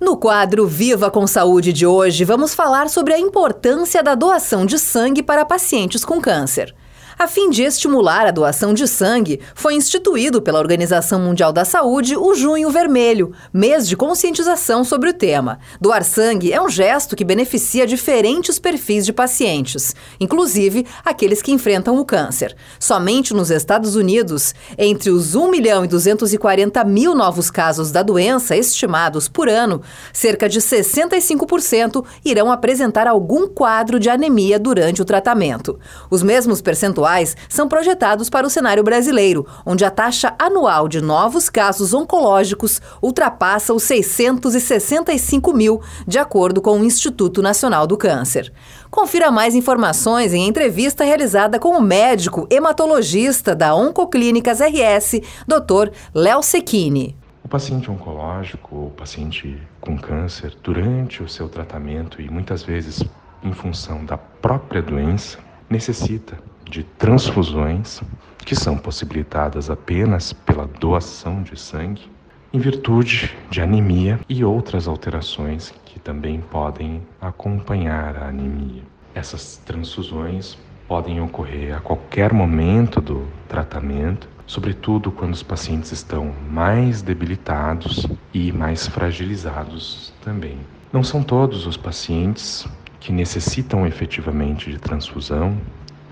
No quadro Viva com Saúde de hoje, vamos falar sobre a importância da doação de sangue para pacientes com câncer. A fim de estimular a doação de sangue, foi instituído pela Organização Mundial da Saúde o Junho Vermelho, mês de conscientização sobre o tema. Doar sangue é um gesto que beneficia diferentes perfis de pacientes, inclusive aqueles que enfrentam o câncer. Somente nos Estados Unidos, entre os 1 milhão e 240 mil novos casos da doença estimados por ano, cerca de 65% irão apresentar algum quadro de anemia durante o tratamento. Os mesmos percentuais são projetados para o cenário brasileiro, onde a taxa anual de novos casos oncológicos ultrapassa os 665 mil, de acordo com o Instituto Nacional do Câncer. Confira mais informações em entrevista realizada com o médico hematologista da Oncoclínicas RS, Dr. Léo Secchini. O paciente oncológico, o paciente com câncer, durante o seu tratamento e muitas vezes em função da própria doença, necessita de transfusões que são possibilitadas apenas pela doação de sangue, em virtude de anemia e outras alterações que também podem acompanhar a anemia. Essas transfusões podem ocorrer a qualquer momento do tratamento, sobretudo quando os pacientes estão mais debilitados e mais fragilizados também. Não são todos os pacientes que necessitam efetivamente de transfusão,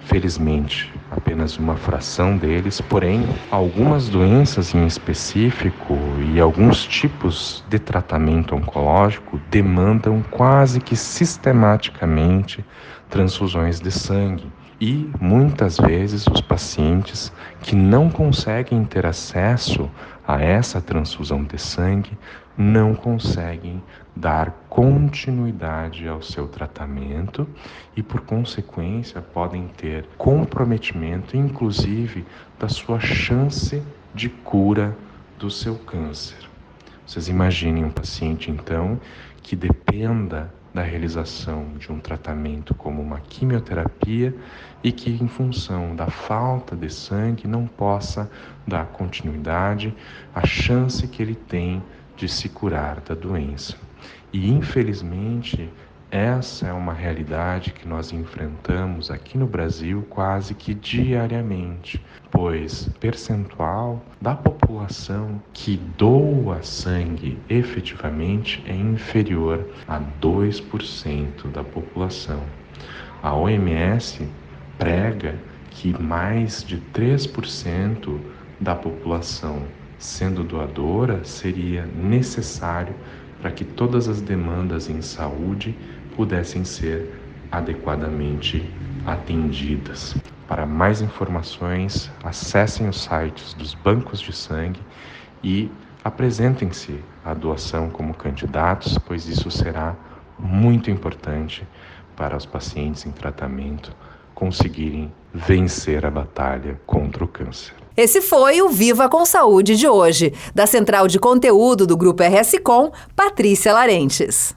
Felizmente, apenas uma fração deles, porém, algumas doenças em específico e alguns tipos de tratamento oncológico demandam quase que sistematicamente transfusões de sangue. E muitas vezes os pacientes que não conseguem ter acesso a essa transfusão de sangue não conseguem dar continuidade ao seu tratamento e, por consequência, podem ter comprometimento, inclusive, da sua chance de cura do seu câncer. Vocês imaginem um paciente, então, que dependa da realização de um tratamento como uma quimioterapia e que, em função da falta de sangue, não possa dar continuidade à chance que ele tem de se curar da doença. E infelizmente, essa é uma realidade que nós enfrentamos aqui no Brasil quase que diariamente, pois percentual da população que doa sangue efetivamente é inferior a 2% da população. A OMS prega que mais de 3% da população sendo doadora, seria necessário para que todas as demandas em saúde pudessem ser adequadamente atendidas. Para mais informações, acessem os sites dos bancos de sangue e apresentem-se à doação como candidatos, pois isso será muito importante para os pacientes em tratamento conseguirem vencer a batalha contra o câncer. Esse foi o Viva com Saúde de hoje, da Central de Conteúdo do Grupo RS Com, Patrícia Larentes.